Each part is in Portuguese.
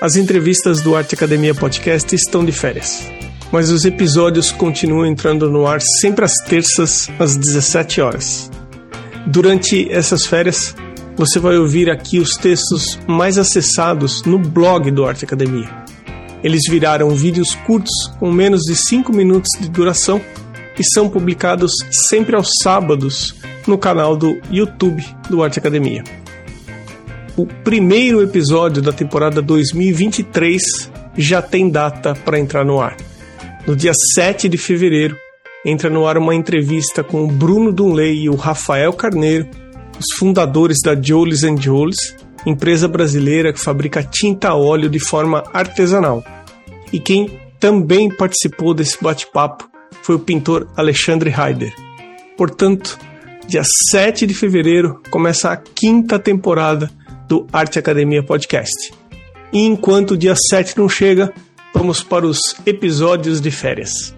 As entrevistas do Arte Academia Podcast estão de férias, mas os episódios continuam entrando no ar sempre às terças, às 17 horas. Durante essas férias, você vai ouvir aqui os textos mais acessados no blog do Arte Academia. Eles viraram vídeos curtos com menos de 5 minutos de duração e são publicados sempre aos sábados no canal do YouTube do Arte Academia o primeiro episódio da temporada 2023 já tem data para entrar no ar. No dia 7 de fevereiro, entra no ar uma entrevista com o Bruno Dunley e o Rafael Carneiro, os fundadores da Jolis Jolis, empresa brasileira que fabrica tinta a óleo de forma artesanal. E quem também participou desse bate-papo foi o pintor Alexandre Heider. Portanto, dia 7 de fevereiro começa a quinta temporada do Arte Academia Podcast. E enquanto o dia 7 não chega, vamos para os episódios de férias.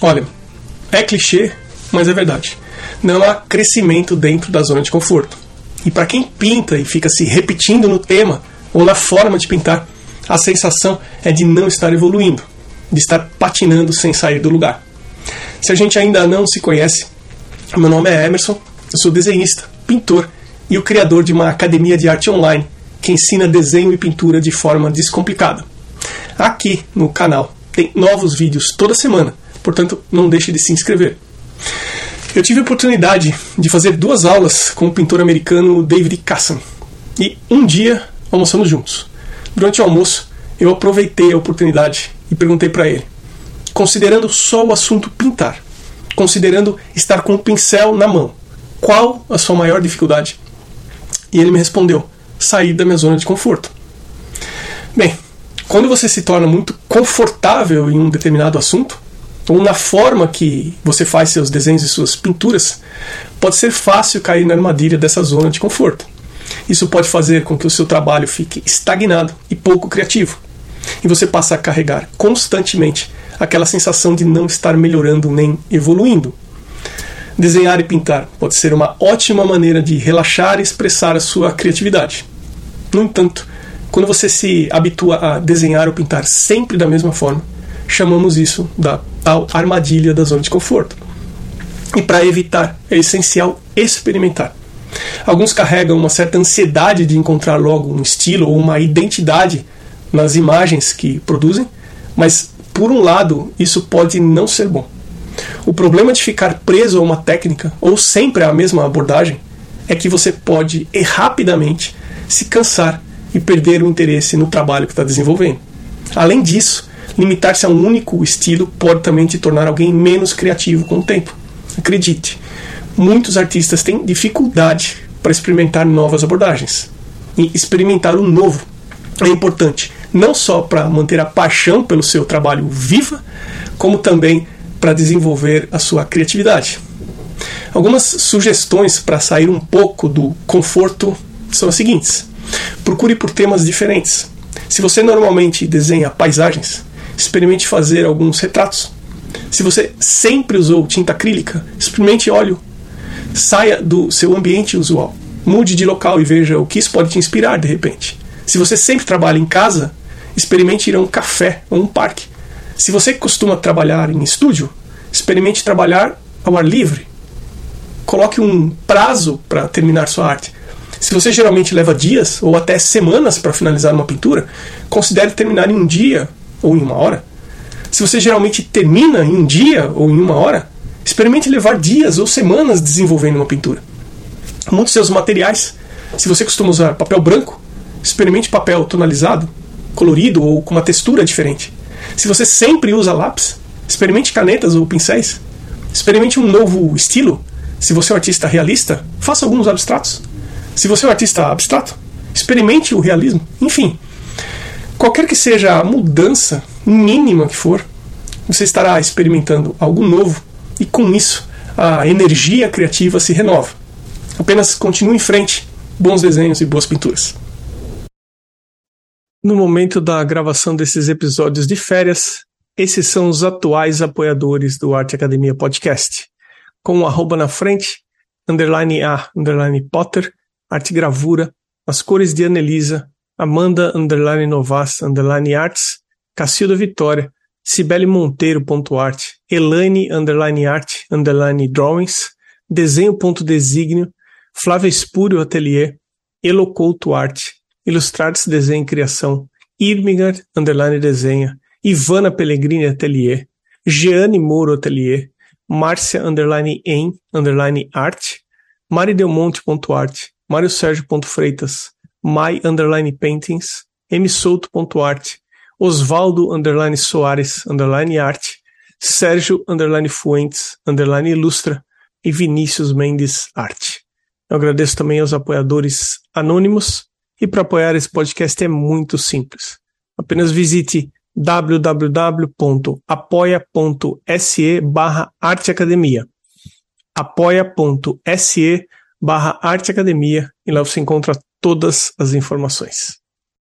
Olha, é clichê, mas é verdade. Não há crescimento dentro da zona de conforto. E para quem pinta e fica se repetindo no tema ou na forma de pintar, a sensação é de não estar evoluindo, de estar patinando sem sair do lugar. Se a gente ainda não se conhece, meu nome é Emerson, eu sou desenhista, pintor e o criador de uma academia de arte online que ensina desenho e pintura de forma descomplicada. Aqui no canal tem novos vídeos toda semana, portanto não deixe de se inscrever. Eu tive a oportunidade de fazer duas aulas com o pintor americano David Casson e um dia almoçamos juntos. Durante o almoço, eu aproveitei a oportunidade e perguntei para ele, considerando só o assunto pintar, considerando estar com o pincel na mão, qual a sua maior dificuldade? E ele me respondeu: sair da minha zona de conforto. Bem, quando você se torna muito confortável em um determinado assunto, ou na forma que você faz seus desenhos e suas pinturas, pode ser fácil cair na armadilha dessa zona de conforto. Isso pode fazer com que o seu trabalho fique estagnado e pouco criativo. E você passe a carregar constantemente aquela sensação de não estar melhorando nem evoluindo. Desenhar e pintar pode ser uma ótima maneira de relaxar e expressar a sua criatividade. No entanto, quando você se habitua a desenhar ou pintar sempre da mesma forma, chamamos isso da armadilha da zona de conforto. E para evitar, é essencial experimentar. Alguns carregam uma certa ansiedade de encontrar logo um estilo ou uma identidade nas imagens que produzem, mas por um lado, isso pode não ser bom. O problema de ficar preso a uma técnica ou sempre a mesma abordagem é que você pode rapidamente se cansar e perder o interesse no trabalho que está desenvolvendo. Além disso, limitar-se a um único estilo pode também te tornar alguém menos criativo com o tempo. Acredite, muitos artistas têm dificuldade para experimentar novas abordagens. E experimentar o novo é importante, não só para manter a paixão pelo seu trabalho viva, como também para desenvolver a sua criatividade. Algumas sugestões para sair um pouco do conforto são as seguintes: procure por temas diferentes. Se você normalmente desenha paisagens, experimente fazer alguns retratos. Se você sempre usou tinta acrílica, experimente óleo. Saia do seu ambiente usual. Mude de local e veja o que isso pode te inspirar de repente. Se você sempre trabalha em casa, experimente ir a um café ou um parque. Se você costuma trabalhar em estúdio, experimente trabalhar ao ar livre. Coloque um prazo para terminar sua arte. Se você geralmente leva dias ou até semanas para finalizar uma pintura, considere terminar em um dia ou em uma hora. Se você geralmente termina em um dia ou em uma hora, experimente levar dias ou semanas desenvolvendo uma pintura. Muitos seus materiais, se você costuma usar papel branco, experimente papel tonalizado, colorido ou com uma textura diferente. Se você sempre usa lápis, experimente canetas ou pincéis. Experimente um novo estilo. Se você é um artista realista, faça alguns abstratos. Se você é um artista abstrato, experimente o realismo. Enfim, qualquer que seja a mudança mínima que for, você estará experimentando algo novo e com isso a energia criativa se renova. Apenas continue em frente, bons desenhos e boas pinturas. No momento da gravação desses episódios de férias, esses são os atuais apoiadores do Arte Academia Podcast. Com o um arroba na frente, underline A, underline Potter, arte gravura, as cores de Anelisa, Amanda underline Novas underline Arts, Cacilda Vitória, Cibele Monteiro.art, Elane underline art underline drawings, desenho.designio, Flávia Espúrio Atelier, Elocouto Arte, Ilustrates Desenho e Criação, Irmigar underline desenha, Ivana Pellegrini Atelier, Jeane Mouro Atelier, Márcia underline em underline arte, maridelmonte.art, Mário Sérgio.freitas, my underline paintings, msouto.art, Osvaldo underline Soares underline arte, Sérgio underline Fuentes underline ilustra. E Vinícius Mendes arte. Eu agradeço também aos apoiadores anônimos e para apoiar esse podcast é muito simples. Apenas visite www.apoia.se barra arteacademia apoia.se barra arteacademia e lá você encontra todas as informações.